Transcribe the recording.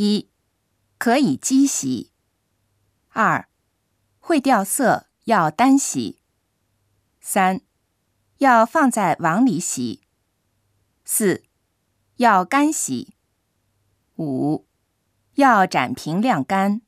一可以机洗二会掉色要单洗。三要放在网里洗。四要干洗。五要展平晾干。